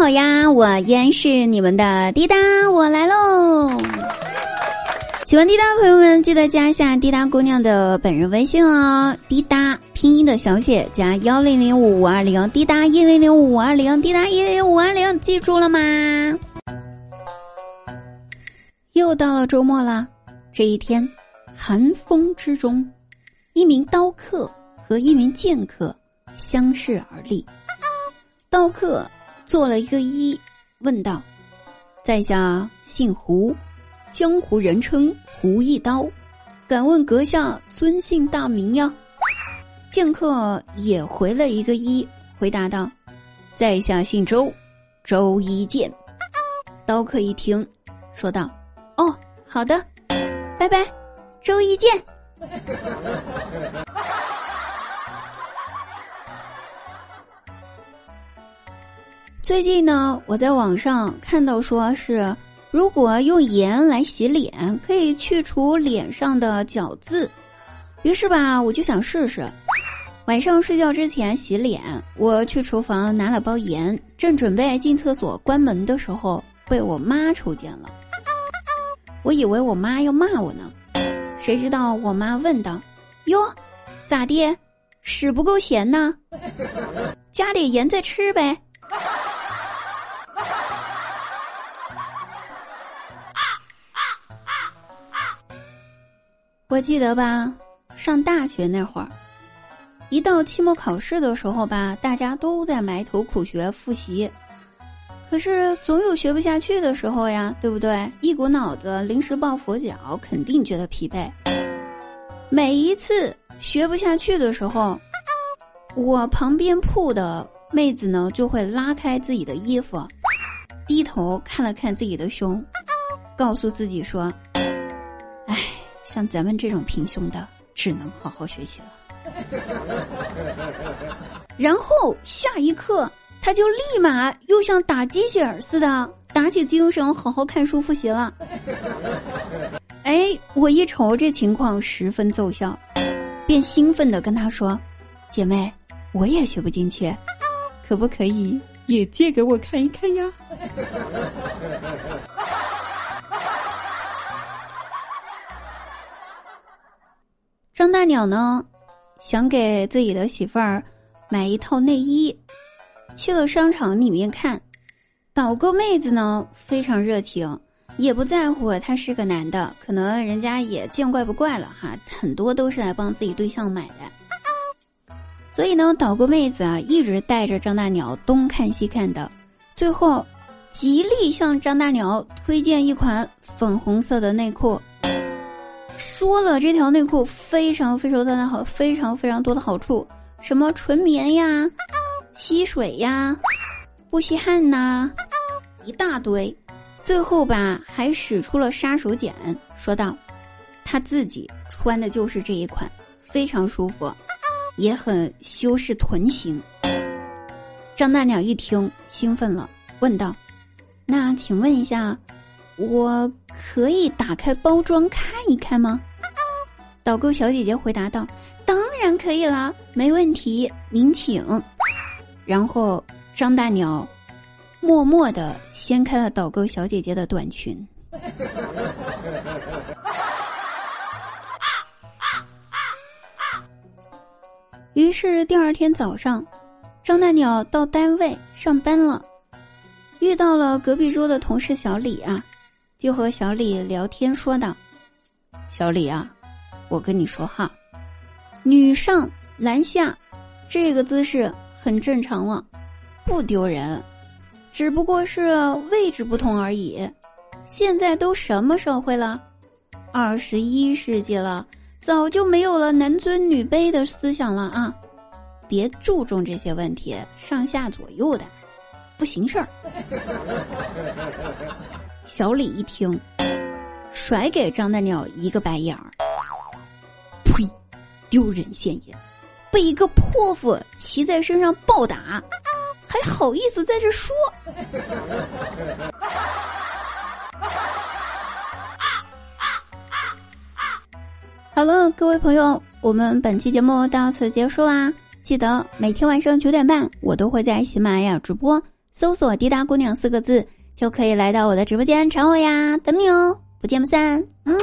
好呀，我依然是你们的滴答，我来喽。喜欢滴答的朋友们，记得加一下滴答姑娘的本人微信哦，滴答拼音的小写加幺零零五五二零，滴答一零零五五二零，滴答一零五二零，记住了吗？又到了周末了，这一天，寒风之中，一名刀客和一名剑客相视而立。刀客做了一个揖，问道：“在下姓胡，江湖人称胡一刀，敢问阁下尊姓大名呀？”剑客也回了一个揖，回答道：“在下姓周，周一剑。”刀客一听，说道：“哦，好的，拜拜，周一见。”最近呢，我在网上看到说是，如果用盐来洗脸，可以去除脸上的角质。于是吧，我就想试试。晚上睡觉之前洗脸，我去厨房拿了包盐，正准备进厕所关门的时候，被我妈瞅见了。我以为我妈要骂我呢，谁知道我妈问道：“哟，咋的？屎不够咸呢？加点盐再吃呗。”我记得吧，上大学那会儿，一到期末考试的时候吧，大家都在埋头苦学复习，可是总有学不下去的时候呀，对不对？一股脑子临时抱佛脚，肯定觉得疲惫。每一次学不下去的时候，我旁边铺的妹子呢，就会拉开自己的衣服，低头看了看自己的胸，告诉自己说。像咱们这种平胸的，只能好好学习了。然后下一刻，他就立马又像打鸡血似的，打起精神好好看书复习了。哎，我一瞅这情况十分奏效，便兴奋的跟他说：“姐妹，我也学不进去，可不可以也借给我看一看呀？” 张大鸟呢，想给自己的媳妇儿买一套内衣，去了商场里面看，导购妹子呢非常热情，也不在乎他是个男的，可能人家也见怪不怪了哈，很多都是来帮自己对象买的，所以呢，导购妹子啊一直带着张大鸟东看西看的，最后极力向张大鸟推荐一款粉红色的内裤。说了这条内裤非常非常的好，非常非常多的好处，什么纯棉呀、吸水呀、不吸汗呐，一大堆。最后吧，还使出了杀手锏，说道：“他自己穿的就是这一款，非常舒服，也很修饰臀型。”张大鸟一听兴奋了，问道：“那请问一下，我可以打开包装看一看吗？”导购小姐姐回答道：“当然可以了，没问题，您请。”然后张大鸟默默的掀开了导购小姐姐的短裙。于是第二天早上，张大鸟到单位上班了，遇到了隔壁桌的同事小李啊，就和小李聊天说道：“小李啊。”我跟你说哈，女上男下，这个姿势很正常了，不丢人，只不过是位置不同而已。现在都什么社会了？二十一世纪了，早就没有了男尊女卑的思想了啊！别注重这些问题，上下左右的，不行事儿。小李一听，甩给张大鸟一个白眼儿。丢人现眼，被一个泼妇骑在身上暴打，还好意思在这说？好了，各位朋友，我们本期节目到此结束啦！记得每天晚上九点半，我都会在喜马拉雅直播，搜索“滴答姑娘”四个字，就可以来到我的直播间找我呀，等你哦，不见不散。嗯。